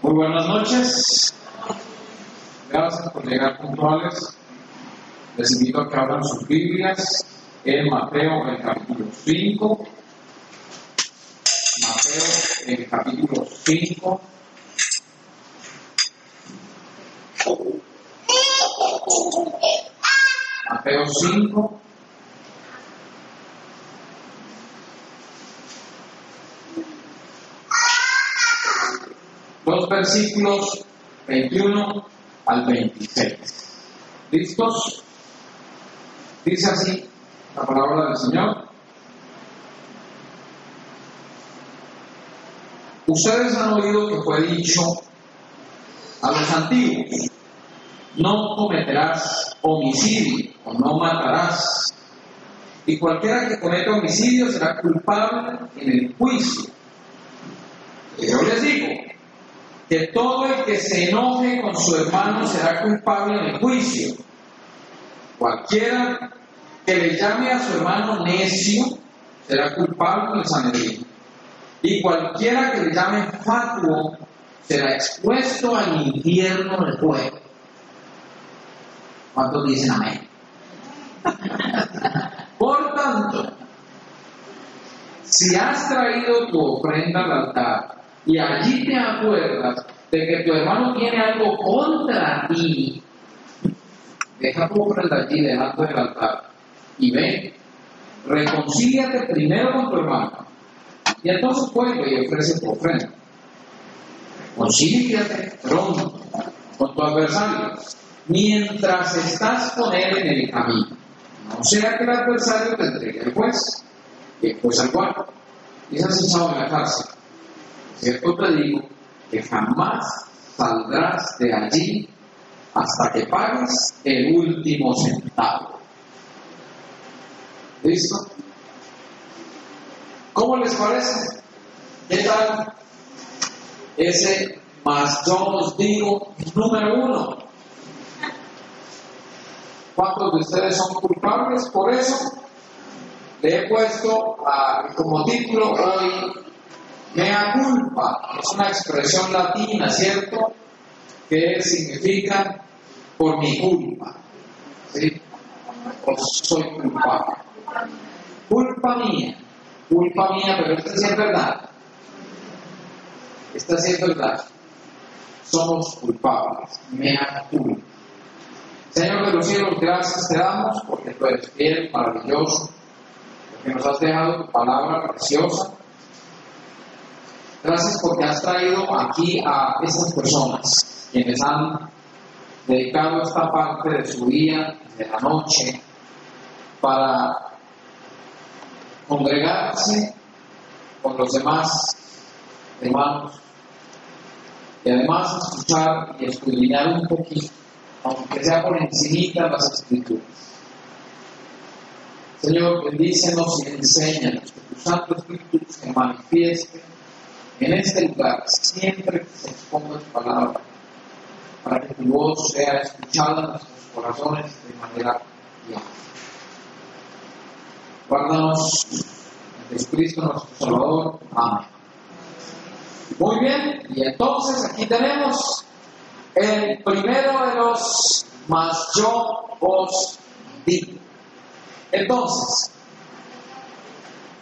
Muy buenas noches. Gracias por llegar puntuales. Les invito a que abran sus Biblias en Mateo, el capítulo 5. Mateo, el capítulo 5. Mateo 5. Los versículos 21 al 26. ¿Listos? Dice así la palabra del Señor. Ustedes han oído que fue dicho a los antiguos, no cometerás homicidio o no matarás. Y cualquiera que cometa homicidio será culpable en el juicio. Yo les digo que todo el que se enoje con su hermano será culpable en el juicio. Cualquiera que le llame a su hermano necio será culpable en el Sanedrín. Y cualquiera que le llame fatuo será expuesto al infierno del fuego. ¿Cuántos dicen amén? Por tanto, si has traído tu ofrenda al altar y allí te acuerdas de que tu hermano tiene algo contra ti, deja tu ofrenda allí delante del altar y ven, reconcíliate primero con tu hermano y entonces vuelve y ofrece tu ofrenda. Reconcíliate pronto con tu adversario mientras estás con él en el camino. No sea que el adversario te entregue al juez y después al guardia y seas echado en la cárcel. Cierto te digo que jamás saldrás de allí hasta que pagues el último centavo. ¿Listo? ¿Cómo les parece? ¿Qué tal ese más yo os digo número uno? ¿Cuántos de ustedes son culpables por eso? Le he puesto a, como título hoy Mea culpa. Es una expresión latina, ¿cierto? Que significa por mi culpa. ¿Sí? O soy culpable. Culpa mía. Culpa mía, pero esta sí es verdad. Esta sí es verdad. Somos culpables. Mea culpa. Señor de los cielos, gracias te damos porque tú eres fiel, maravilloso, porque nos has dejado tu palabra preciosa. Gracias porque has traído aquí a estas personas, quienes han dedicado esta parte de su día, de la noche, para congregarse con los demás hermanos y además escuchar y escudriñar un poquito aunque sea por encima las escrituras. Señor, bendícenos y enséñanos que tu Santo Espíritu se manifieste en este lugar, siempre se exponga tu palabra, para que tu voz sea escuchada en nuestros corazones de manera diaria. Guárdanos en Jesucristo nuestro Salvador. Amén. Muy bien, y entonces aquí tenemos el primero de los más yo os digo. Entonces,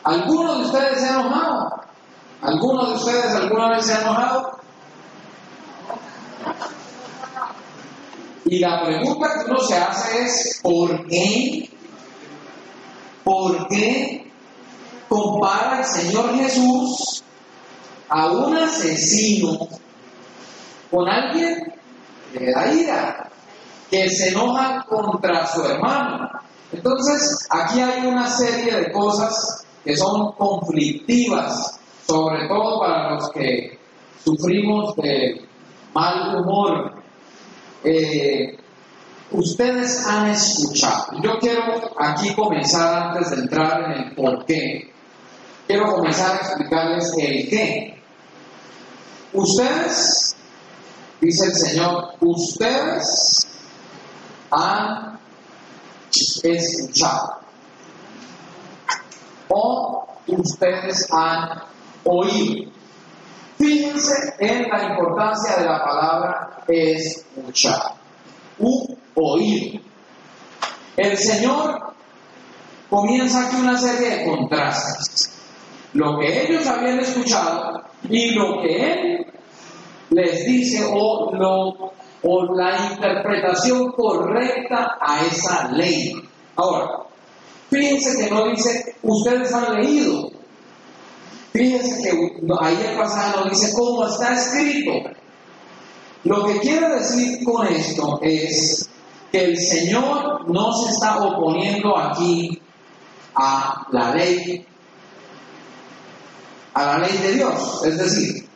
¿alguno de ustedes se ha enojado? ¿Alguno de ustedes alguna vez se ha enojado? Y la pregunta que uno se hace es, ¿por qué? ¿Por qué compara el Señor Jesús a un asesino con alguien que da ira, que se enoja contra su hermano? Entonces, aquí hay una serie de cosas que son conflictivas, sobre todo para los que sufrimos de mal humor. Eh, ustedes han escuchado. Yo quiero aquí comenzar antes de entrar en el por qué. Quiero comenzar a explicarles el qué. Ustedes, dice el Señor, ustedes han escuchado o ustedes han oído. Fíjense en la importancia de la palabra escuchar, u oír. El Señor comienza aquí una serie de contrastes. Lo que ellos habían escuchado y lo que Él les dice o, lo, o la interpretación correcta a esa ley. Ahora, fíjense que no dice, ustedes han leído, Fíjense que ahí el pasaje nos dice cómo está escrito. Lo que quiere decir con esto es que el Señor no se está oponiendo aquí a la ley, a la ley de Dios. Es decir,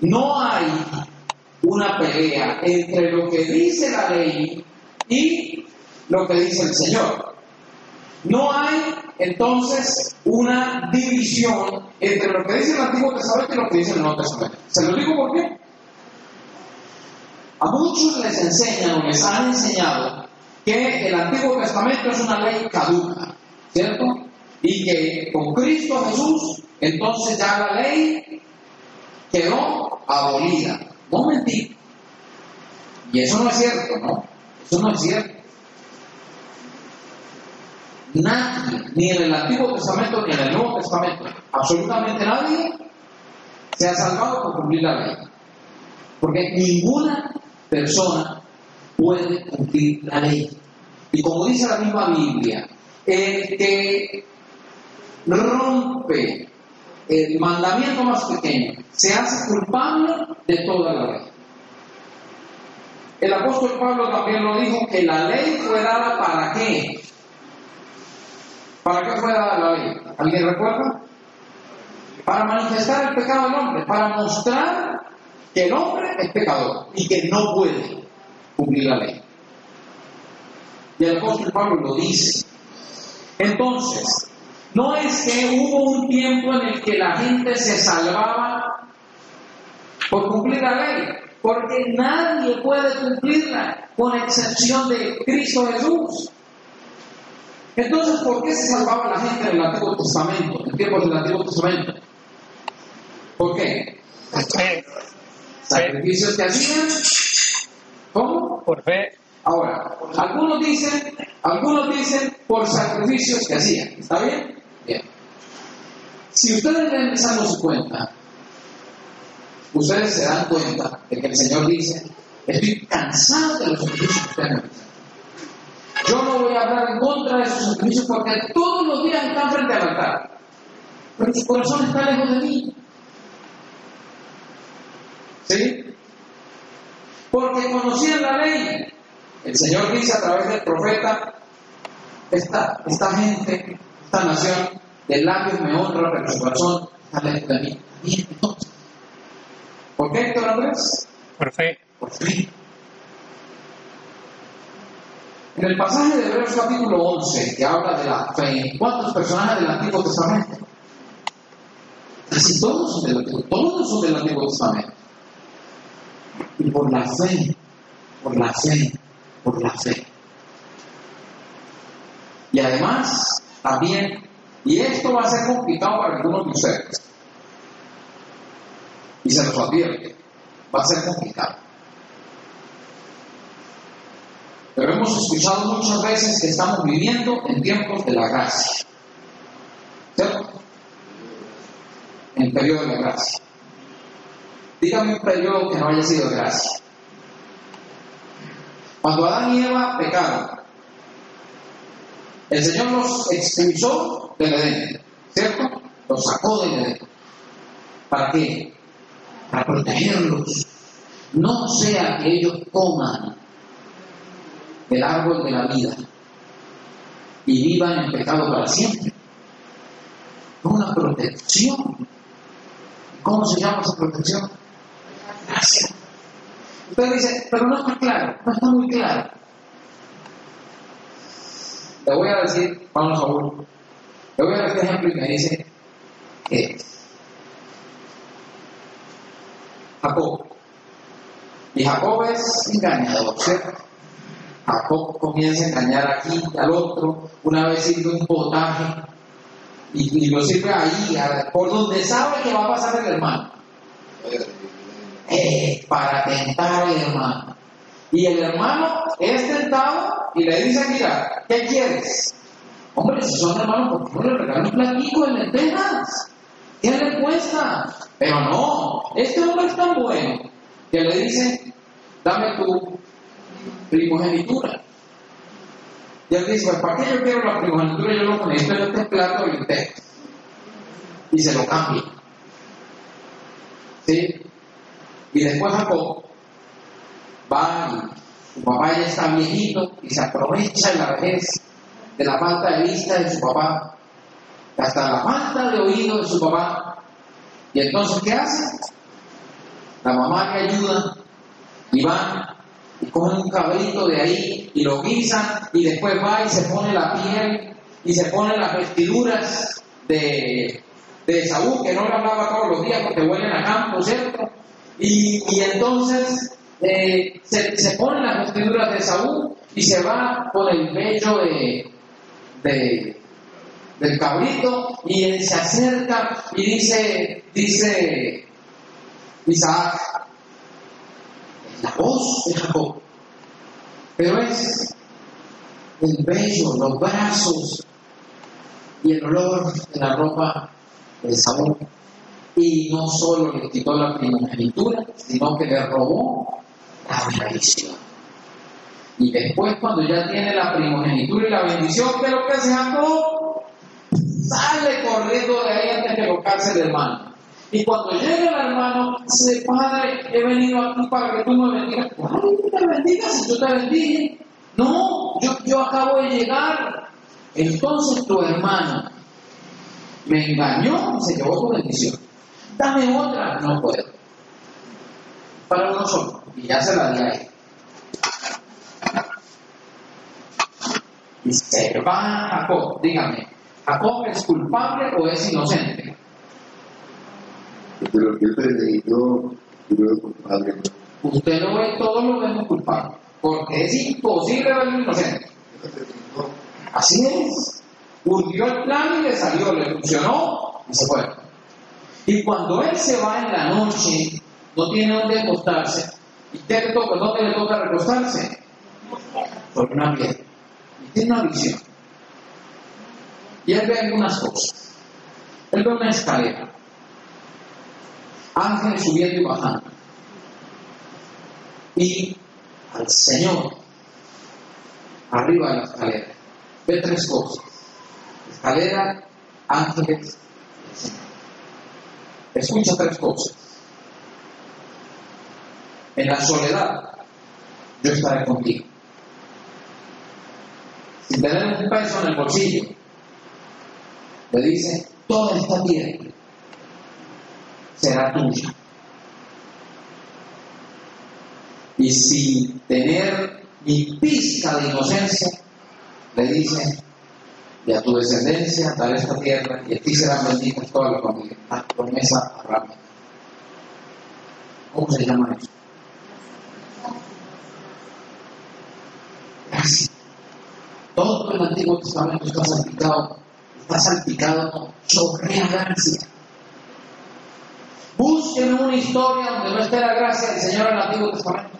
no hay una pelea entre lo que dice la ley y lo que dice el Señor. No hay entonces una división entre lo que dice el Antiguo Testamento y lo que dice el Nuevo Testamento. ¿Se lo digo por qué? A muchos les enseñan o les han enseñado que el Antiguo Testamento es una ley caduca, ¿cierto? Y que con Cristo Jesús, entonces ya la ley quedó abolida. No mentí. Y eso no es cierto, ¿no? Eso no es cierto. Nadie, ni en el Antiguo Testamento ni en el Nuevo Testamento, absolutamente nadie se ha salvado por cumplir la ley. Porque ninguna persona puede cumplir la ley. Y como dice la misma Biblia, el que rompe el mandamiento más pequeño se hace culpable de toda la ley. El apóstol Pablo también lo dijo que la ley fue dada para qué? ¿Para qué fue dada la ley? ¿Alguien recuerda? Para manifestar el pecado del hombre, para mostrar que el hombre es pecador y que no puede cumplir la ley. Y el apóstol Pablo lo dice. Entonces, no es que hubo un tiempo en el que la gente se salvaba por cumplir la ley, porque nadie puede cumplirla con excepción de Cristo Jesús. Entonces, ¿por qué se salvaba la gente en el Antiguo Testamento, en tiempos del Antiguo Testamento? ¿Por qué? Por fe. Sacrificios que hacían. ¿Cómo? Por fe. Ahora, algunos dicen, algunos dicen por sacrificios que hacían. ¿Está bien? Bien. Si ustedes ven esa no su cuenta, ustedes se dan cuenta de que el Señor dice, estoy cansado de los sacrificios que ustedes hacen. Yo no voy a hablar en contra de sus sacrificios porque todos los días están frente al altar. Pero su corazón está lejos de mí. ¿Sí? Porque conocían la ley. El Señor dice a través del profeta, esta, esta gente, esta nación, de labios me honra, pero su corazón está lejos de mí. Bien, entonces. ¿Por qué, Héctor Andrés? Por fe. Por fe. En el pasaje de Hebreos capítulo 11, que habla de la fe, ¿cuántos personajes del Antiguo Testamento? Casi todos son del Antiguo, todos son del Antiguo Testamento. Y por la fe, por la fe, por la fe. Y además, también, y esto va a ser complicado para algunos de ustedes, y se los advierte, va a ser complicado. Pero hemos escuchado muchas veces que estamos viviendo en tiempos de la gracia. ¿Cierto? En periodo de la gracia. Dígame un periodo que no haya sido de gracia. Cuando Adán y Eva pecaron, el Señor los expulsó del Edén, ¿cierto? Los sacó del Edén. ¿Para qué? Para protegerlos. No sea que ellos coman del árbol de la vida y vivan en pecado para siempre. Una protección. ¿Cómo se llama esa protección? Gracia. Usted dice, pero no está claro, no está muy claro. Le voy a decir, vamos a ver, le voy a dar este ejemplo y me dice, ¿qué es? Jacob. Y Jacob es engañador, ¿cierto? Jacob comienza a engañar aquí al otro, una vez sirve un potaje y, lo sirve ahí, por donde sabe que va a pasar el hermano. Eh, para tentar al hermano. Y el hermano es tentado y le dice, mira, ¿qué quieres? Hombre, si son hermanos, ¿por qué no le regalan un platico de lentejas? ¿Qué le cuesta? Pero no, este hombre es tan bueno que le dice, dame tu primogenitura. Y él dice, pues, ¿para qué yo quiero la primogenitura? Yo lo necesito en este plato de lentejas. Y se lo cambia. ¿Sí? Y después Jacob va y su papá ya está viejito y se aprovecha en la vejez de la falta de vista de su papá, hasta la falta de oído de su papá. Y entonces, ¿qué hace? La mamá le ayuda y va y coge un cabrito de ahí y lo guisa y después va y se pone la piel y se pone las vestiduras de, de Saúl, que no le hablaba todos los días porque huelen a campo, ¿cierto? Y, y entonces eh, se, se pone las vestiduras de Saúl y se va con el vello de, de, del cabrito y él se acerca y dice, dice Isaac, la voz de Jacob, pero es el vello, los brazos y el olor de la ropa de Saúl. Y no solo le quitó la primogenitura, sino que le robó la bendición. Y después, cuando ya tiene la primogenitura y la bendición, ¿qué es lo que hace Jacob? Sale corriendo de ahí antes que tocarse el hermano. Y cuando llega el hermano, dice, Padre, he venido aquí para que tú me bendigas. Padre, tú te bendigas si yo te bendiga. No, yo, acabo de llegar. Entonces tu hermano me engañó y se llevó tu bendición. Dame otra, no puedo. Para uno solo. Y ya se la di a él. Y va Jacob, dígame, ¿Jacob es culpable o es inocente? Pero que yo lo culpable. Usted lo ve, todo lo vemos culpable, porque es imposible verlo inocente. Así es. Urdió el plan y le salió, le funcionó y se fue. Y cuando él se va en la noche, no tiene dónde acostarse. ¿Y qué le toca? ¿Dónde le toca recostarse? Por una piedra. Y tiene una visión. Y él ve algunas cosas. Él ve una escalera. Ángeles subiendo y bajando. Y al Señor arriba de la escalera. Ve tres cosas. Escalera, ángeles, Escucha tres cosas. En la soledad, yo estaré contigo. Sin tener un peso en el bolsillo, le dice, toda esta tierra será tuya. Y sin tener ni pizca de inocencia, le dice, y a tu descendencia daré esta tierra, y a ti serán benditas todas las familias. La promesa Abraham. ¿Cómo se llama eso? Gracias. Todo el Antiguo Testamento está salpicado, está salpicado con chorrea gracia. Busquen una historia donde no esté la gracia del Señor en el Antiguo Testamento.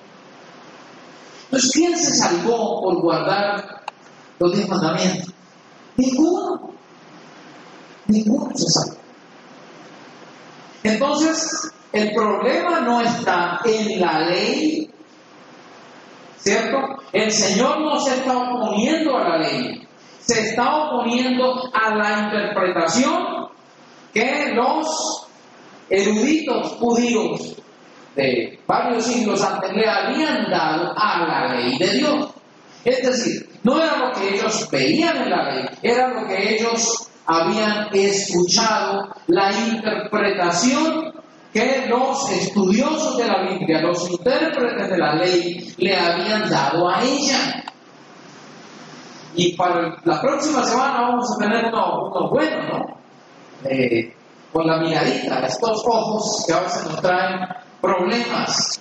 Entonces, ¿quién se salvó por guardar los diez mandamientos? Ninguno. Ninguno se salva. Entonces, el problema no está en la ley, ¿cierto? El Señor no se está oponiendo a la ley, se está oponiendo a la interpretación que los eruditos judíos de varios siglos antes le habían dado a la ley de Dios. Es decir, no era lo que ellos veían en la ley, era lo que ellos habían escuchado, la interpretación que los estudiosos de la Biblia, los intérpretes de la ley, le habían dado a ella. Y para la próxima semana vamos a tener uno, uno bueno, ¿no? Eh, con la miradita, estos ojos que a veces nos traen problemas.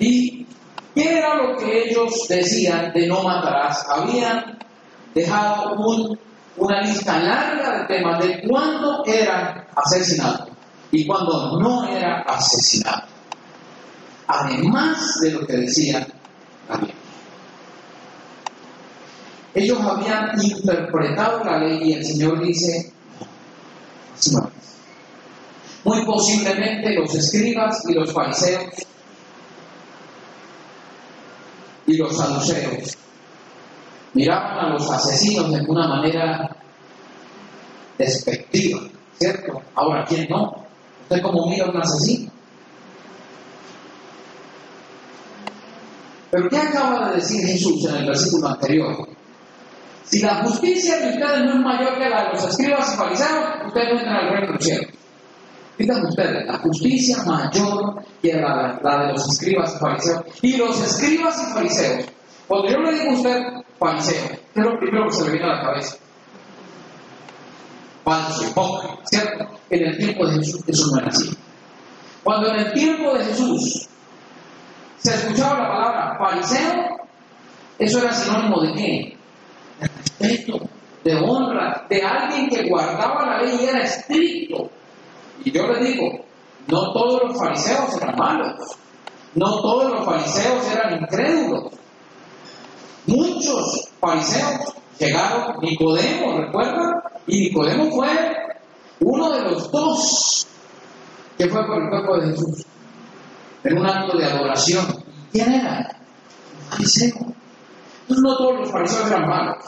¿Y qué era lo que ellos decían de no matarás? Habían dejado un, una lista larga de temas de cuándo eran asesinados y cuándo no era asesinado. Además de lo que decía la. Ellos habían interpretado la ley y el Señor dice, no, Muy posiblemente los escribas y los fariseos y los saduceos miraban a los asesinos de una manera despectiva, ¿cierto? Ahora, ¿quién no? ¿Usted cómo mira a un asesino? Pero ¿qué acaba de decir Jesús en el versículo anterior? Si la justicia de ustedes no es mayor que la de los escribas y fariseos, ustedes no entran al reino del cielo. Fíjense ustedes, la justicia mayor que la, la, de los escribas y fariseos. Y los escribas y fariseos, cuando yo le digo a usted fariseo, ¿qué es lo primero que se le viene a la cabeza? Falso, hipócrita, ¿cierto? En el tiempo de Jesús eso no era así. Cuando en el tiempo de Jesús se escuchaba la palabra fariseo, eso era sinónimo de qué? de respeto, de honra, de alguien que guardaba la ley y era estricto. Y yo le digo, no todos los fariseos eran malos, no todos los fariseos eran incrédulos. Muchos fariseos llegaron, Nicodemo, ¿recuerdan? Y Nicodemo fue uno de los dos que fue por el cuerpo de Jesús en un acto de adoración. ¿Quién era? Fariseo. No todos los fariseos eran malos.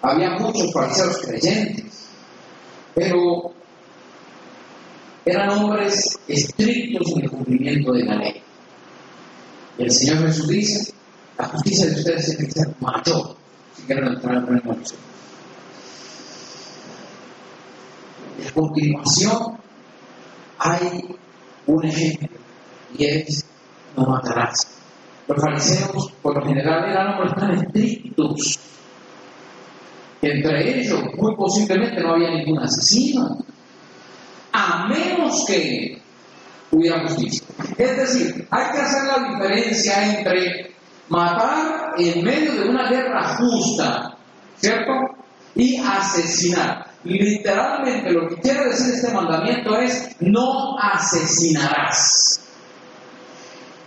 Había muchos fariseos creyentes, pero eran hombres estrictos en el cumplimiento de la ley. Y el Señor Jesús dice, la justicia de ustedes tiene que ser mayor si quieren entrar en el reino a continuación hay un ejemplo y es no matarás. Los fariseos, por lo general, eran hombres tan estrictos. Entre ellos, muy posiblemente, no había ningún asesino. Menos que hubiera justicia. Es decir, hay que hacer la diferencia entre matar en medio de una guerra justa, ¿cierto? Y asesinar. Literalmente lo que quiere decir este mandamiento es no asesinarás.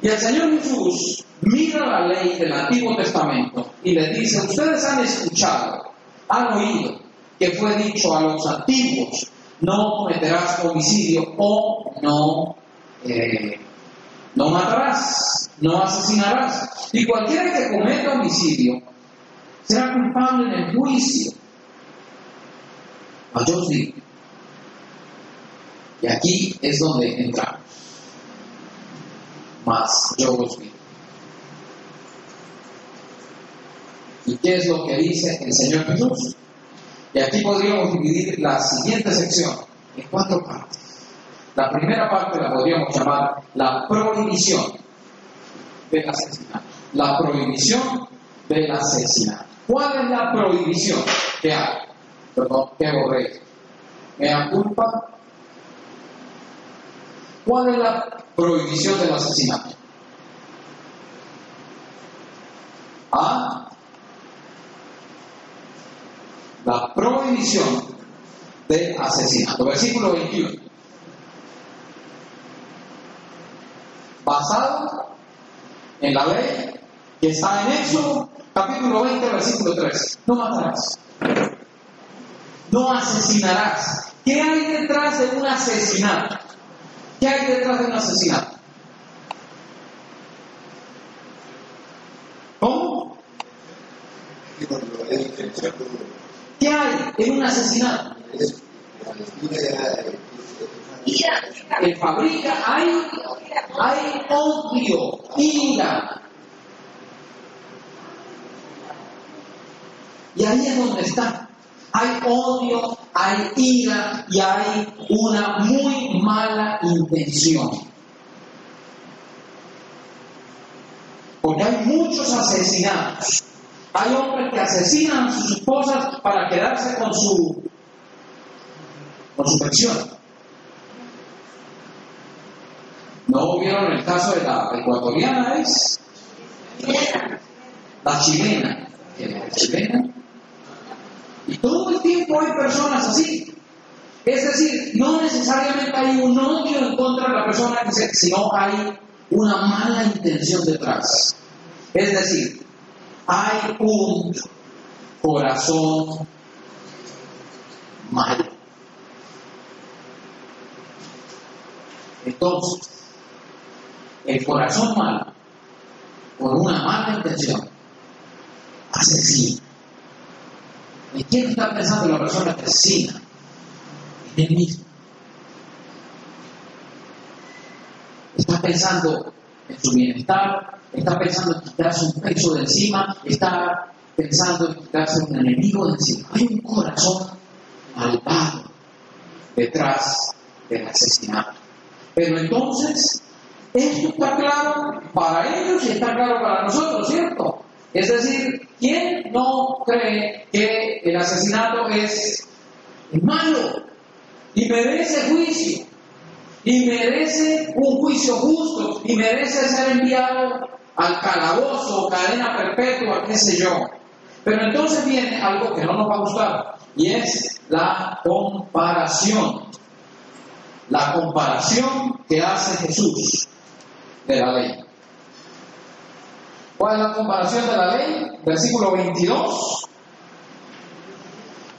Y el Señor Jesús mira la ley del Antiguo Testamento y le dice, ustedes han escuchado, han oído que fue dicho a los antiguos, no cometerás homicidio o no, eh, no matarás, no asesinarás. Y cualquiera que cometa homicidio será culpable en el juicio. A yo digo. Y aquí es donde entramos. Más yo os. ¿Y qué es lo que dice el Señor Jesús? Y aquí podríamos dividir la siguiente sección en cuatro partes. La primera parte la podríamos llamar la prohibición del asesinato. La prohibición del asesinato. ¿Cuál es la prohibición que hay? Perdón, que borré. ¿Me da culpa? ¿Cuál es la prohibición del asesinato? A. La prohibición del asesinato. Versículo 21. Basado en la ley que está en Éxodo, capítulo 20, versículo 3. No matarás. No asesinarás. ¿Qué hay detrás de un asesinato? ¿Qué hay detrás de un asesinato? ¿Cómo? ¿Qué hay en un asesinato? Hay, hay odio, ira. Y ahí es donde está. Hay odio, hay ira y hay una muy mala intención. Porque hay muchos asesinatos. Hay hombres que asesinan a sus esposas para quedarse con su, con su pensión. ¿No vieron el caso de la ecuatoriana? ¿Es? La chilena. La chilena. Y todo el tiempo hay personas así. Es decir, no necesariamente hay un odio en contra de la persona sino hay una mala intención detrás. Es decir, hay un corazón malo. Entonces, el corazón malo, con una mala intención, asesina. ¿Y quién está pensando en la persona asesina? En él mismo. Está pensando en su bienestar, está pensando en quitarse un peso de encima, está pensando en quitarse un enemigo de encima. Hay un corazón malvado detrás del asesinato. Pero entonces, esto está claro para ellos y está claro para nosotros, ¿cierto? Es decir, ¿quién no cree que el asesinato es malo y merece juicio? Y merece un juicio justo y merece ser enviado al calabozo, cadena perpetua, qué sé yo. Pero entonces viene algo que no nos va a gustar y es la comparación. La comparación que hace Jesús de la ley. ¿Cuál es la comparación de la ley? Versículo 22.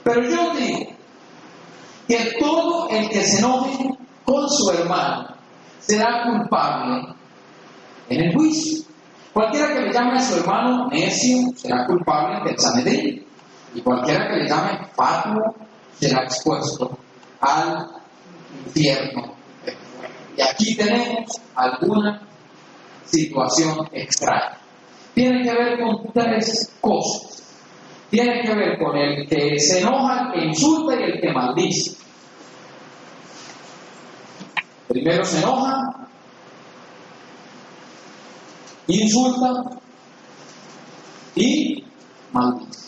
Pero yo digo que todo el que se enoje con su hermano será culpable en el juicio. Cualquiera que le llame a su hermano necio será culpable del Sanedrín. Y cualquiera que le llame fatuo será expuesto al infierno. Y aquí tenemos alguna situación extraña. Tiene que ver con tres cosas. Tiene que ver con el que se enoja, el que insulta y el que maldice. Primero se enoja, insulta y maldice.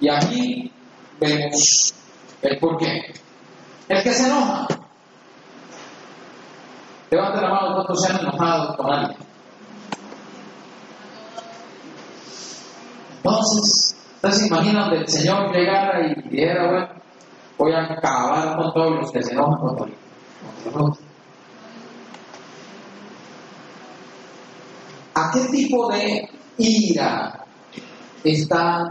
Y aquí vemos el por qué. El que se enoja. Levante la mano cuántos se han enojado con alguien. Entonces, ¿ustedes se imaginan que el Señor llegara y dijera, bueno, voy a acabar con todos los que se enojan con nosotros? ¿A qué tipo de ira está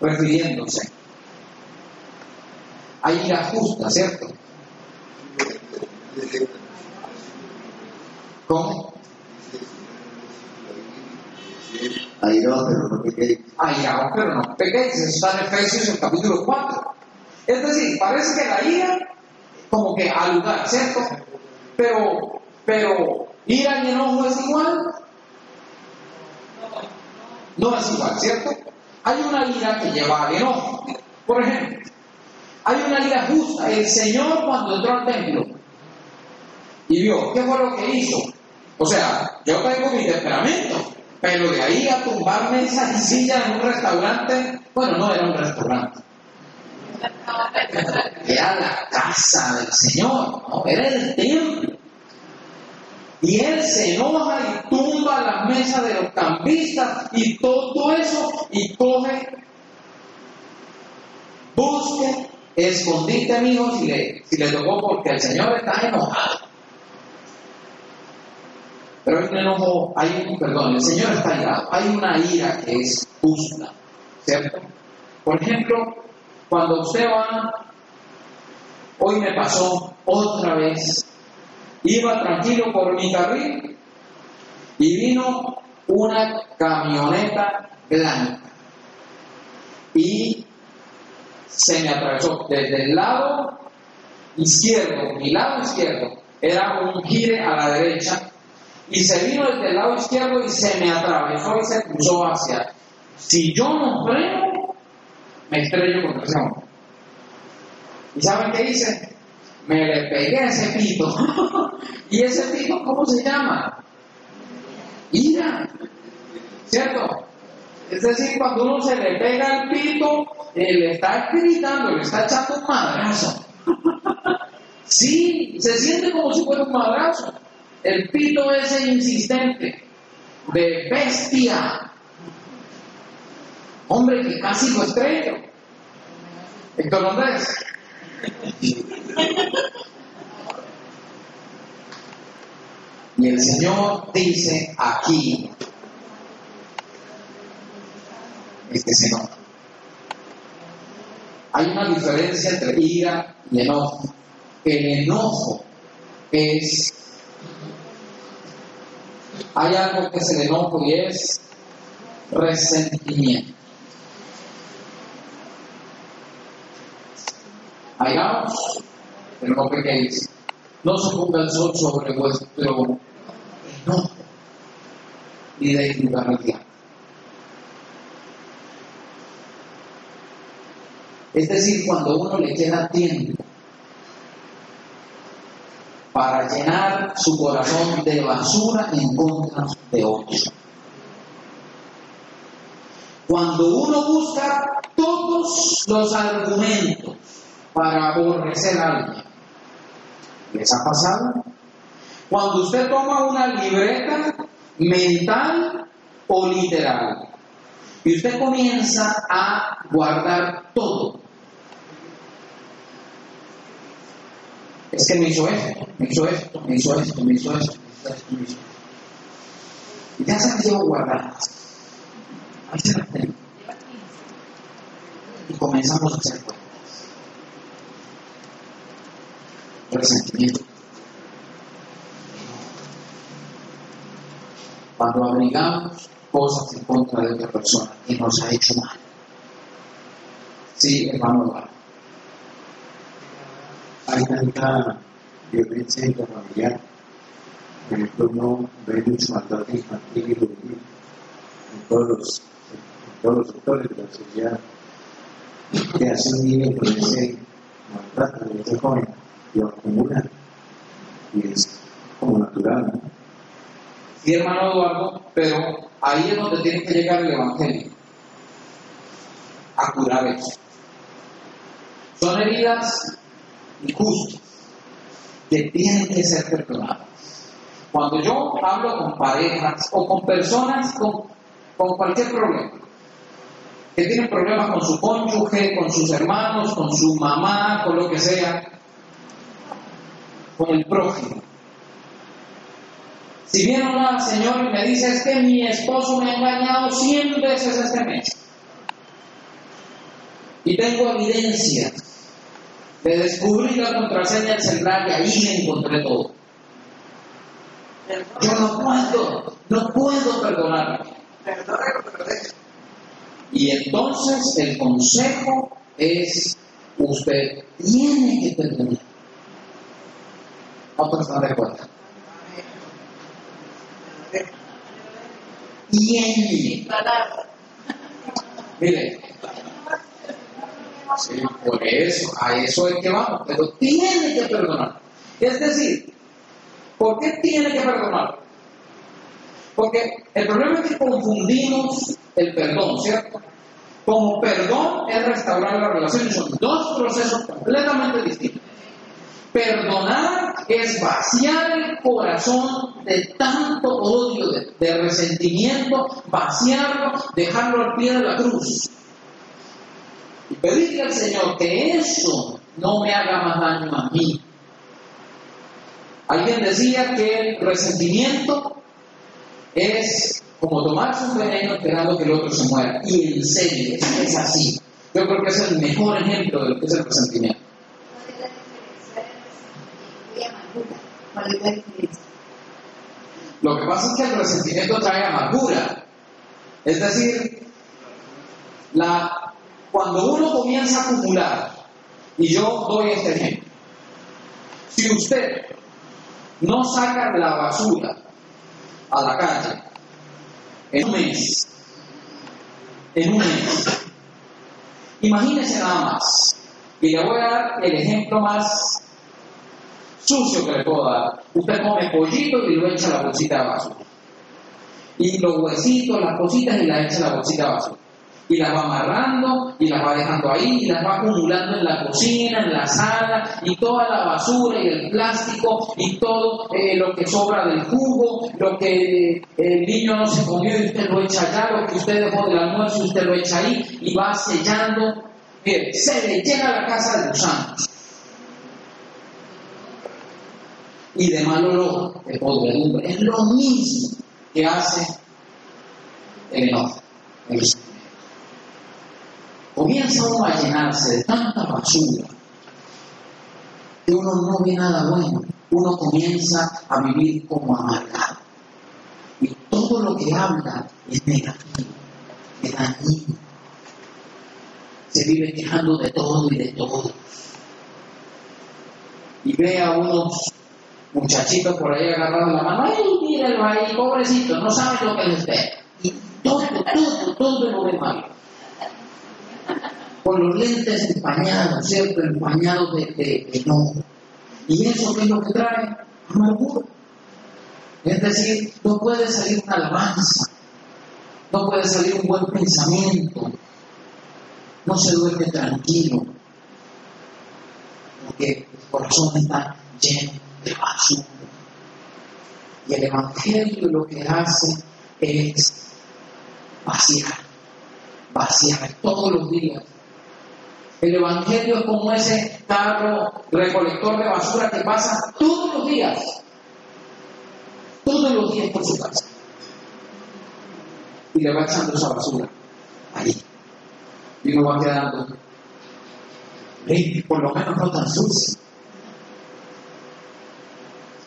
refiriéndose? Hay ira justa, ¿cierto? ¿Cómo? Airaos, pero no pequéis. Airaos, pero no pequéis. Eso está en Efesios, el capítulo 4. Es decir, parece que la ira, como que al lugar, ¿cierto? Pero, pero, ira y enojo es igual. No es igual, ¿cierto? Hay una ira que lleva al enojo. Por ejemplo, hay una ira justa. El Señor cuando entró al templo y vio, ¿qué fue lo que hizo? O sea, yo tengo mi temperamento, pero de ahí a tumbar mesas y sillas en un restaurante, bueno, no era un restaurante. Era la casa del Señor, ¿no? era el templo. Y él se enoja y tumba las mesas de los campistas y todo eso y coge, busque, escondite, mijo, si le, si le tocó, porque el Señor está enojado. Pero hay un enojo, hay un, perdón, el Señor está irado. Hay una ira que es justa, ¿cierto? Por ejemplo, cuando usted va, hoy me pasó otra vez, iba tranquilo por mi carril y vino una camioneta blanca. Y se me atravesó desde el lado izquierdo, mi lado izquierdo, era un gire a la derecha. Y se vino desde el lado izquierdo y se me atravesó y se cruzó hacia. Si yo no freno, me estrello contra ese hombre. ¿Y saben qué hice? me le pegué a ese pito. ¿Y ese pito cómo se llama? Ira. ¿Cierto? Es decir, cuando uno se le pega al pito, eh, le está gritando, le está echando un madrazo. sí, se siente como si fuera un madrazo. El pito ese insistente, de bestia. Hombre que casi lo estrello. Héctor Andrés. Y el Señor dice aquí, este Señor, hay una diferencia entre ira y enojo. El enojo es, hay algo que es el enojo y es resentimiento. Hagamos, pero no pequéis. No se ponga el sol sobre vuestro enojo ni de lugar al. Es decir, cuando uno le queda tiempo para llenar su corazón de basura en contra de otros. Cuando uno busca todos los argumentos para aborrecer a alguien, ¿les ha pasado? Cuando usted toma una libreta mental o literal y usted comienza a guardar todo. Es que me hizo esto, me hizo esto, me hizo esto, me hizo esto, me hizo esto, me hizo esto. Y ya se las llevo guardadas. Ahí se las tengo. Y comenzamos a hacer cuentas. Resentimiento. Cuando abrigamos cosas en contra de otra persona que nos ha hecho mal. Sí, hermano Hay tanta violencia intrafamiliar. Por ejemplo, uno ve mucho maltrato infantil y juvenil en todos los, en todos los sectores de la sociedad. Que hace un niño con ese maltrato, de ese joven, lo acumula. Y es como natural, ¿no? Sí, hermano Eduardo, pero ahí es donde tiene que llegar el Evangelio. A curar eso. Son heridas injustas que tienen que ser perdonadas. Cuando yo hablo con parejas o con personas con, con cualquier problema, que tienen problemas con su cónyuge, con sus hermanos, con su mamá, con lo que sea, con el prójimo, si viene una señora y me dice es que mi esposo me ha engañado 100 veces este mes y tengo evidencia de descubrir la contraseña del celular y ahí me encontré todo. Yo no puedo, no puedo perdonar. Y entonces el consejo es, usted tiene que perdonar. Otros están de. Tiene. Mire, sí, por eso, a eso es que vamos, pero tiene que perdonar. Es decir, ¿por qué tiene que perdonar? Porque el problema es que confundimos el perdón, ¿cierto? Como perdón es restaurar la relación, son dos procesos completamente distintos. Perdonar es vaciar el corazón de tanto odio, de, resentimiento, vaciarlo, dejarlo al pie de la cruz. Y pedirle al Señor que eso no me haga más daño a mí. Alguien decía que el resentimiento es como tomarse un veneno esperando que el otro se muera. Y en serio, es así. Yo creo que es el mejor ejemplo de lo que es el resentimiento. Lo que pasa es que el resentimiento trae amargura. Es decir, cuando uno comienza a acumular, y yo doy este ejemplo, si usted no saca la basura a la calle en un mes, en un mes, imagínese nada más, y le voy a dar el ejemplo más sucio que le puedo dar. Usted come pollito y lo echa a la bolsita de basura. Y los huesitos, las cositas y las echa a la bolsita de basura. Y las va amarrando y las va dejando ahí y las va acumulando en la cocina, en la sala y toda la basura y el plástico y todo eh, lo que sobra del jugo, lo que el niño no se comió y usted lo echa allá, lo que usted dejó del almuerzo y usted lo echa ahí y va sellando. Bien, se le llega a la casa de gusanos. Y de mal olor, de podredumbre. Es lo mismo que hace el enojo, el Comienza uno a llenarse de tanta basura que uno no ve nada bueno. Uno comienza a vivir como amargado. Y todo lo que habla es negativo, es dañino. Se vive quejando de todo y de todo. Y ve a unos muchachitos por ahí agarrando la mano, ¡ay, míralo ahí, pobrecito! No sabe lo que les ve. Y todo, todo, todo lo ve mal. Con los lentes empañados, ¿cierto? Empañados de, de enojo. ¿Y eso qué es lo que trae? Amargura. Es decir, no puede salir una alabanza, no puede salir un buen pensamiento, no se duerme tranquilo, porque el corazón está lleno de basura. Y el Evangelio lo que hace es vaciar, vaciar todos los días. El Evangelio es como ese carro recolector de basura que pasa todos los días, todos los días por su casa. Y le va echando esa basura ahí. Y uno va quedando, por lo menos no tan sucio.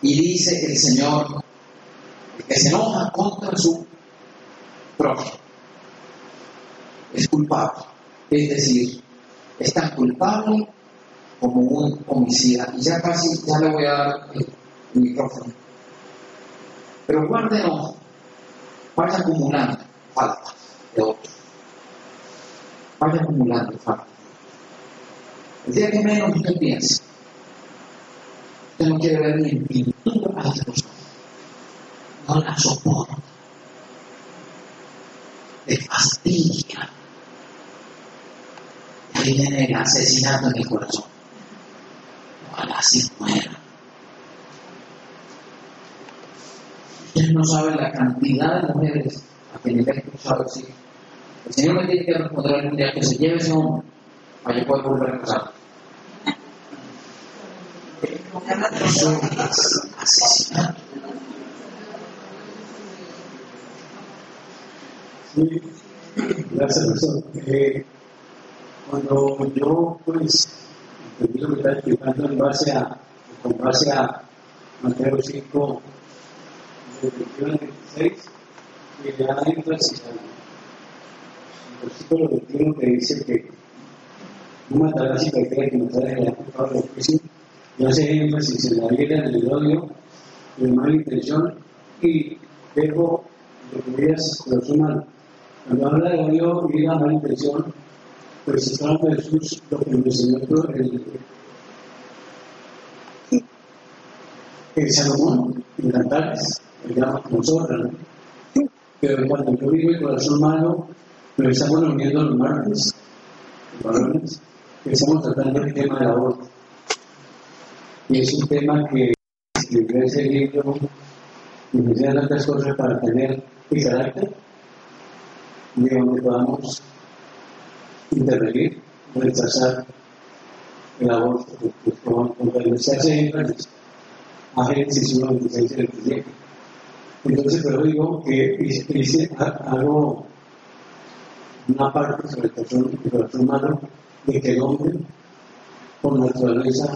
Y dice el Señor que se enoja contra su prójimo. Es culpable. Es decir, es tan culpable como un homicida. Y ya casi, ya le voy a dar el, el micrófono. Pero guarde enojo. Vaya acumulando faltas de otros. Vaya acumulando faltas. El día que menos usted piense, no quiere ver pintura a las personas. No la soporta. Le fastidia. Y ahí viene el asesinato en el corazón. Ojalá se muera. Ustedes no saben la cantidad de mujeres a quienes le he cruzado así. El Señor me tiene que responder algún día que se lleve ese hombre para yo poder volver a casar. Sí, gracias, profesor. Eh, cuando yo, pues, entendí lo que está explicando en base a, con base a Mateo 5, de 21 al 26, que da énfasis al el versículo 21 que dice que no matarás y cualquiera que matara en la culpa del juicio, y hace énfasis en la vida, en el odio, en la mala intención, y dejo lo que veas corazón humano. Cuando habla de odio y la mala intención, pues está hablando de Jesús, lo que nos enseñó el, el Salomón, en Cantares, el llama como zorra. Pero cuando yo vivo el corazón malo, pero estamos reuniendo los martes, los varones, que estamos tratando el tema del aborto. Y es un tema que escribí ese libro y me tantas cosas para tener el carácter y donde podamos intervenir, rechazar el aborto, cuando se hace énfasis a Génesis 1, 26 y 27. Entonces, pero digo que hice, algo, una parte sobre el corazón, humano, de que el hombre, por naturaleza,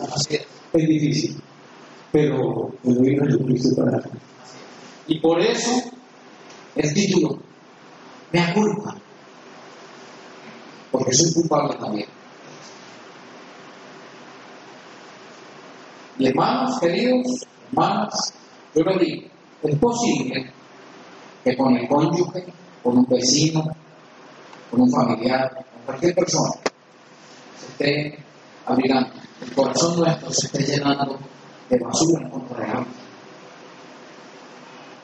es difícil, pero el vino Jesucristo para Y por eso el título, me culpa, porque soy culpable también. Y hermanos queridos, hermanas, yo le digo, es posible que con el cónyuge, con un vecino, con un familiar, con cualquier persona, se esté abrigando, el corazón nuestro se esté llenando de basura en contra de alguien.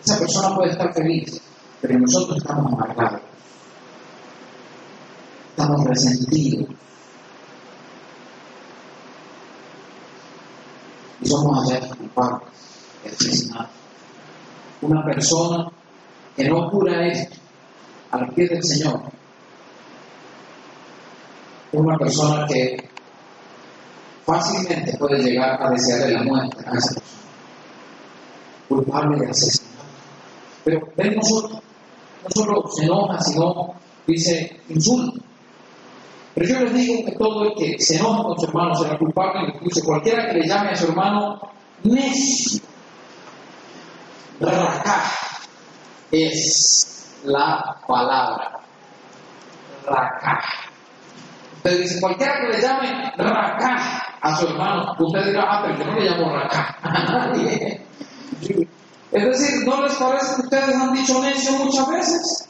Esa persona puede estar feliz, pero nosotros estamos amargados, estamos resentidos. Y somos allá culpables de asesinato. Una persona que no cura esto al pie del Señor, una persona que fácilmente puede llegar a desearle la muerte a esa persona, culpable de asesinato. Pero ven nosotros, no solo se enoja, sino dice insulta. Pero yo les digo que todo el que se enoja con su hermano será culpable, incluso cualquiera que le llame a su hermano necio, racá, es la palabra. Racá. Usted dice, cualquiera que le llame racá a su hermano, usted dirá, ah, pero yo no le llamo racá a nadie. Es decir, ¿no les parece que ustedes han dicho necio muchas veces?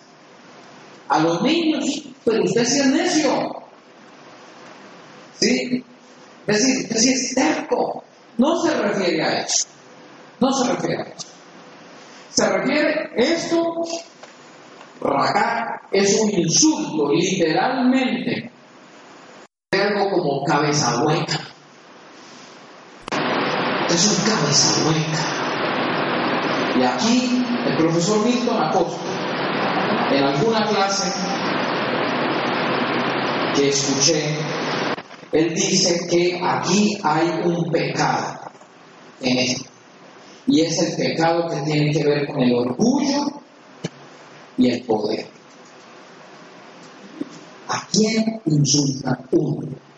A los niños, pero usted sí es necio. ¿Sí? Es decir, usted sí es terco. No se refiere a eso. No se refiere a eso. Se refiere esto, racá, es un insulto, literalmente. Como cabeza hueca. Es un cabeza hueca. Y aquí el profesor Milton Acosta, en alguna clase que escuché, él dice que aquí hay un pecado en esto. Y es el pecado que tiene que ver con el orgullo y el poder. ¿A quién insulta uno?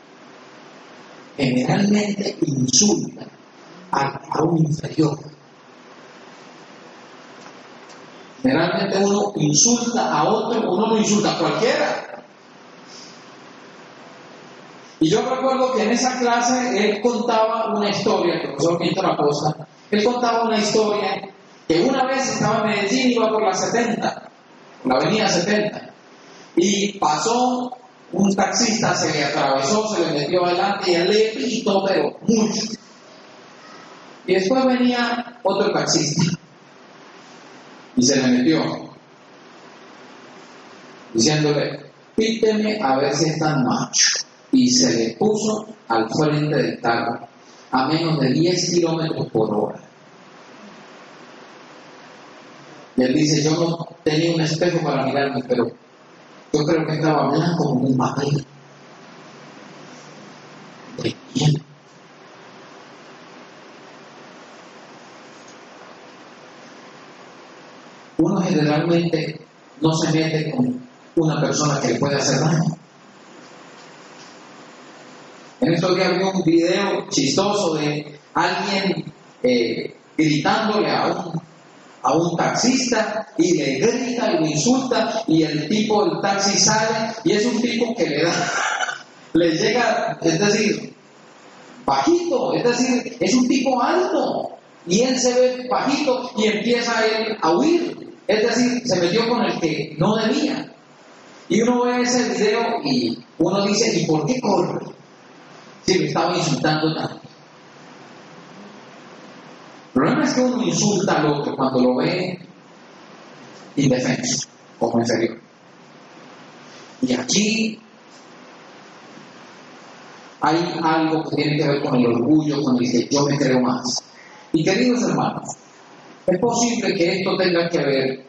Generalmente insulta a, a un inferior. Generalmente uno insulta a otro, uno no insulta a cualquiera. Y yo recuerdo que en esa clase él contaba una historia, el profesor Víctor Acosta, él contaba una historia que una vez estaba en Medellín, iba por la 70, por la avenida 70, y pasó un taxista, se le atravesó, se le metió adelante y él le pitó, pero mucho. Y después venía otro taxista y se le metió, diciéndole, píteme a ver si es tan macho. Y se le puso al frente del carro a menos de 10 kilómetros por hora. Y él dice, yo no tenía un espejo para mirarme, pero yo creo que estaba blanco como un papel. ¿De quién? Uno generalmente no se mete con una persona que le puede hacer daño. En estos días vi un video chistoso de alguien eh, gritándole a un, a un taxista y le grita y lo insulta y el tipo del taxi sale y es un tipo que le da, le llega, es decir, bajito, es decir, es un tipo alto y él se ve bajito y empieza él a huir, es decir, se metió con el que no debía. Y uno ve ese video y uno dice, ¿y por qué corre? Si me estaba insultando tanto. El es que uno insulta al otro cuando lo ve indefenso, como inferior. Y aquí hay algo que tiene que ver con el orgullo, con el que yo me creo más. Y queridos hermanos, es posible que esto tenga que ver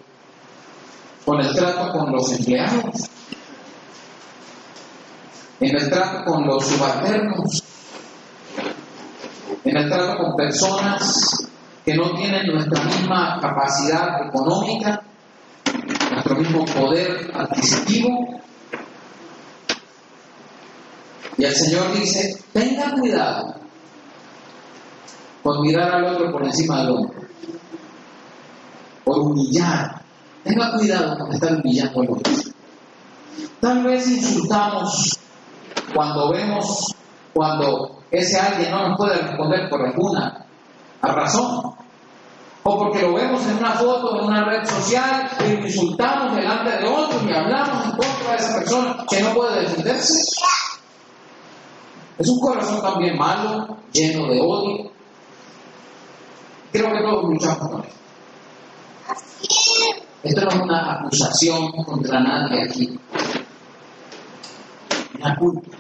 con el trato con los empleados, en el trato con los subalternos, en el trato con personas que no tienen nuestra misma capacidad económica, nuestro mismo poder adquisitivo. Y el Señor dice, tenga cuidado con mirar al otro por encima del hombro, por humillar. Tenga cuidado con estar humillando al otro. Tal vez insultamos cuando vemos, cuando ese alguien no nos puede responder por alguna razón, o porque lo vemos en una foto, en una red social, y insultamos delante de otros y hablamos en contra de esa persona que no puede defenderse. Es un corazón también malo, lleno de odio. Creo que todos luchamos con esto. Esto no es una acusación contra nadie aquí. Una culpa.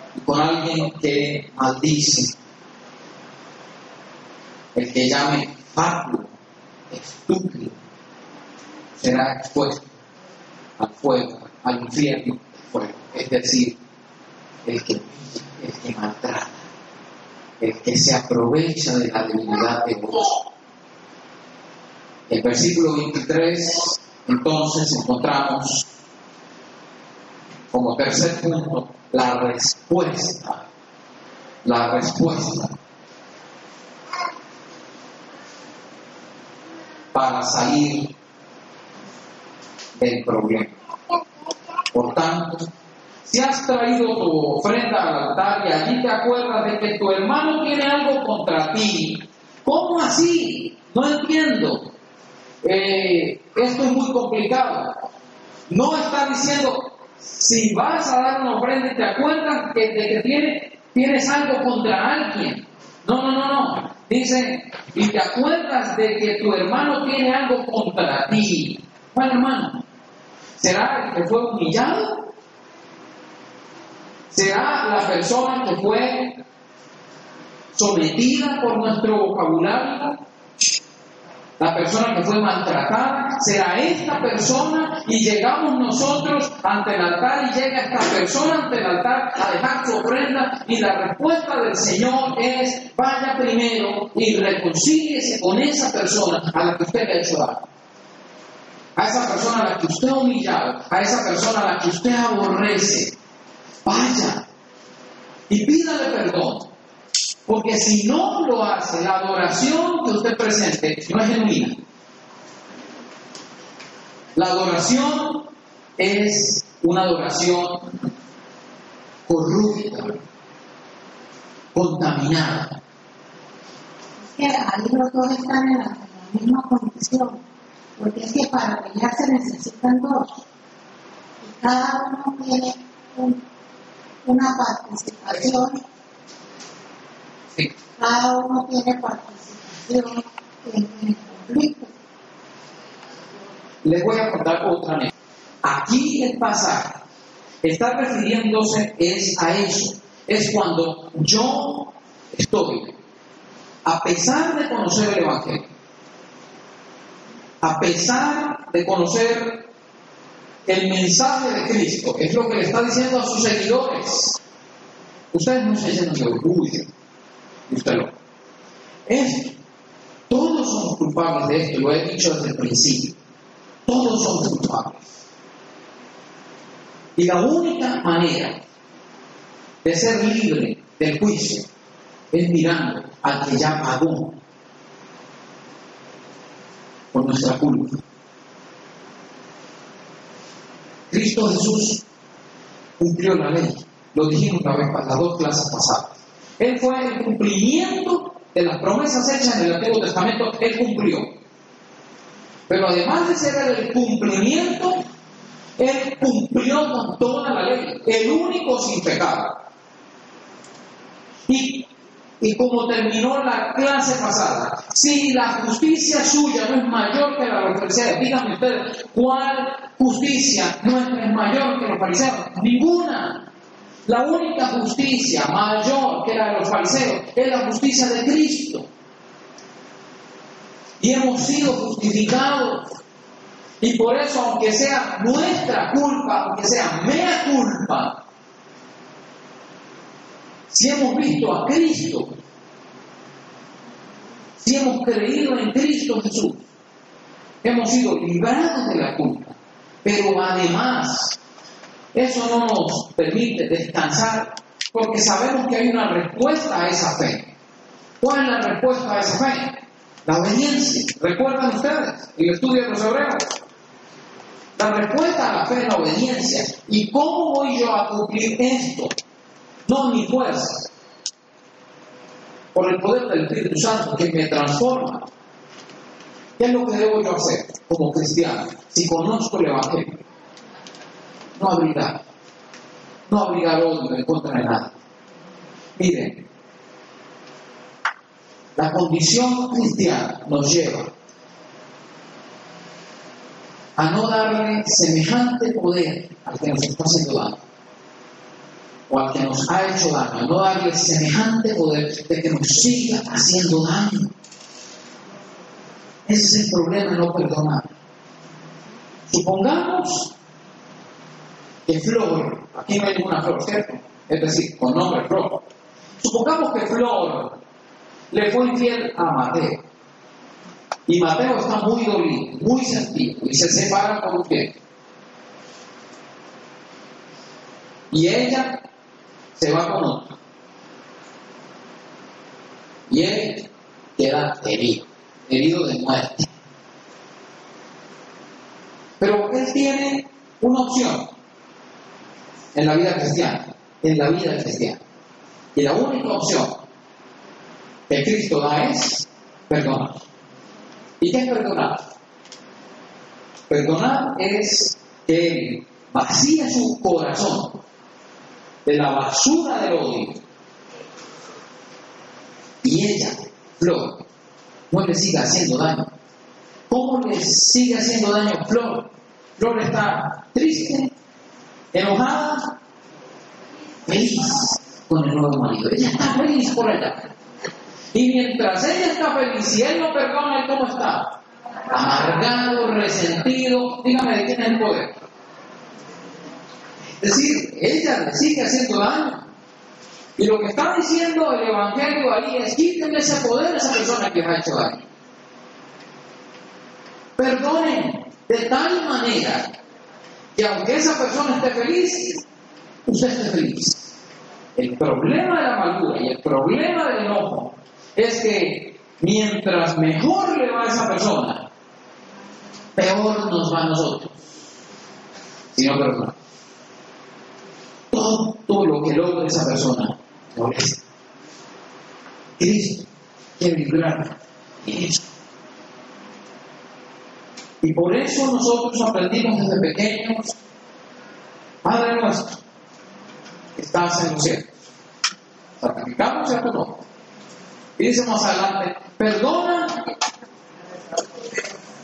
Y con alguien que maldice. El que llame fatuo, estúpido, será expuesto al fuego, al infierno fuego. Es decir, el que el que maltrata, el que se aprovecha de la debilidad de Dios. El versículo 23, entonces encontramos como tercer punto la respuesta, la respuesta para salir del problema. Por tanto, si has traído tu ofrenda al altar y allí te acuerdas de que tu hermano tiene algo contra ti, ¿cómo así? No entiendo. Eh, esto es muy complicado. No está diciendo, si vas a dar una ofrenda y te acuerdas de que tienes algo contra alguien. No, no, no, no. Dice, y te acuerdas de que tu hermano tiene algo contra ti. ¿Cuál hermano? ¿Será el que fue humillado? ¿Será la persona que fue sometida por nuestro vocabulario? La persona que fue maltratada, será esta persona y llegamos nosotros ante el altar y llega esta persona ante el altar a dejar su ofrenda y la respuesta del Señor es vaya primero y reconcíliese con esa persona a la que usted le ha hecho daño. A esa persona a la que usted ha humillado, a esa persona a la que usted aborrece. Vaya y pídale perdón. Porque si no lo hace, la adoración que usted presente no es genuina. La adoración es una adoración corrupta, contaminada. Es que ahí los dos están en la, misma condición, porque es que para pelear se necesitan dos. Y cada uno tiene una participación cada uno tiene participación en el conflicto. Les voy a contar otra vez. Aquí el pasaje está refiriéndose es a eso. Es cuando yo estoy, a pesar de conocer el Evangelio, a pesar de conocer el mensaje de Cristo, es lo que le está diciendo a sus seguidores. Ustedes no se llenan de orgullo, usted lo. Esto, todos somos culpables de esto, lo he dicho desde el principio. Todos somos culpables. Y la única manera de ser libre del juicio es mirando al que ya pagó por nuestra culpa. Cristo Jesús cumplió la ley. Lo dijimos la vez las dos clases pasadas. Él fue el cumplimiento de las promesas hechas en el Antiguo Testamento, Él cumplió. Pero además de ser el cumplimiento, Él cumplió con toda la ley, el único sin pecado. Y, y como terminó la clase pasada, si la justicia suya no es mayor que la de los fariseos, díganme ustedes, ¿cuál justicia nuestra es mayor que los fariseos? Ninguna. La única justicia mayor que la de los fariseos es la justicia de Cristo. Y hemos sido justificados. Y por eso, aunque sea nuestra culpa, aunque sea mea culpa, si hemos visto a Cristo, si hemos creído en Cristo Jesús, hemos sido librados de la culpa. Pero además, eso no nos permite descansar porque sabemos que hay una respuesta a esa fe. ¿Cuál es la respuesta a esa fe? La obediencia. ¿Recuerdan ustedes el estudio de los hebreos? La respuesta a la fe es la obediencia. ¿Y cómo voy yo a cumplir esto? No mi fuerza, por el poder del Espíritu Santo que me transforma. ¿Qué es lo que debo yo hacer como cristiano si conozco el Evangelio? No abrigar, no abrigar odio en contra de nada. Miren, La condición cristiana nos lleva a no darle semejante poder al que nos está haciendo daño o al que nos ha hecho daño, a no darle semejante poder de que nos siga haciendo daño. Ese es el problema no perdonar. Supongamos que Flor, aquí no hay ninguna Flor, ¿cierto? Es decir, con nombre Flor. Supongamos que Flor le fue infiel a Mateo. Y Mateo está muy dolido, muy sentido, y se separa un tiempo. Y ella se va con otro. Y él queda herido, herido de muerte. Pero él tiene una opción en la vida cristiana, en la vida cristiana. Y la única opción que Cristo da es perdonar. ¿Y qué es perdonar? Perdonar es que Él vacía su corazón de la basura del odio y ella, Flor, no le siga haciendo daño. ¿Cómo le sigue haciendo daño Flor? Flor está triste, enojada, feliz con el nuevo marido. Ella está feliz por allá. Y mientras ella está feliz y él no perdona, ¿cómo está? Amargado, resentido. Dígame de quién es el poder. Es decir, ella le sigue haciendo daño. Y lo que está diciendo el Evangelio ahí es quítenle ese poder a esa persona que ha hecho daño. Perdonen de tal manera que aunque esa persona esté feliz, usted esté feliz. El problema de la amargura y el problema del enojo es que mientras mejor le va a esa persona, peor nos va a nosotros. Si no perdona. Todo lo que logra esa persona molesta. Cristo quiere librar en eso. Y por eso nosotros aprendimos desde pequeños, Padre nuestro, estás en los cielos. Santificamos, ¿cierto o no? Y dice más adelante, perdona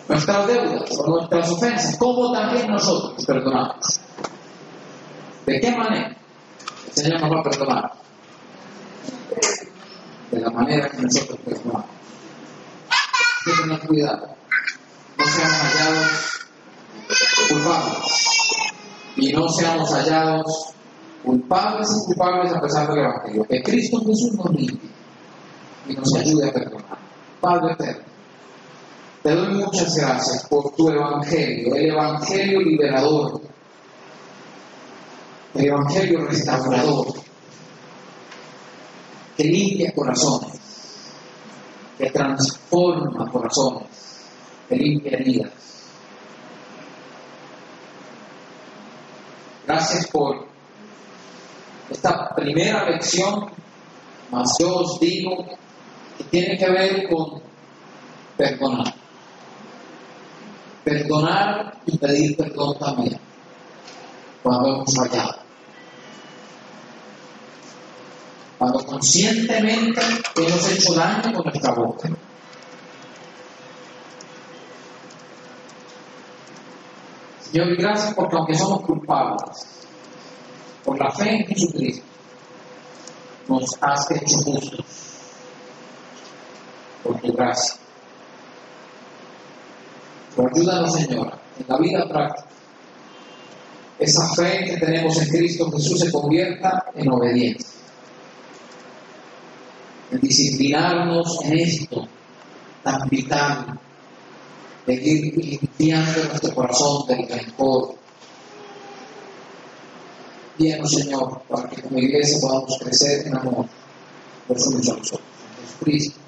nuestras deudas o nuestras ofensas, como también nosotros perdonamos. ¿De qué manera? El Señor nos va a perdonar. De la manera que nosotros perdonamos. Tener cuidado. Seamos hallados culpables. Y no seamos hallados culpables y culpables a pesar del Evangelio. Que Cristo Jesús nos limpie y nos ayude a perdonar. Padre eterno, te doy muchas gracias por tu Evangelio, el Evangelio liberador, el Evangelio restaurador, que limpia corazones, que transforma corazones, que limpia heridas. Gracias por esta primera lección, mas yo os digo que tiene que ver con perdonar. Perdonar y pedir perdón también cuando hemos fallado. Cuando conscientemente hemos hecho daño con nuestra boca. Señor, gracias porque aunque somos culpables, por la fe en Jesucristo, nos has hecho justos por tu gracia. Ayúdanos, Señor, en la vida práctica. Esa fe que tenemos en Cristo Jesús se convierta en obediencia. En disciplinarnos en esto tan vital, de ir limpiando nuestro corazón del rencor. Guíanos, Señor, para que como iglesia podamos crecer en amor por su nosotros. En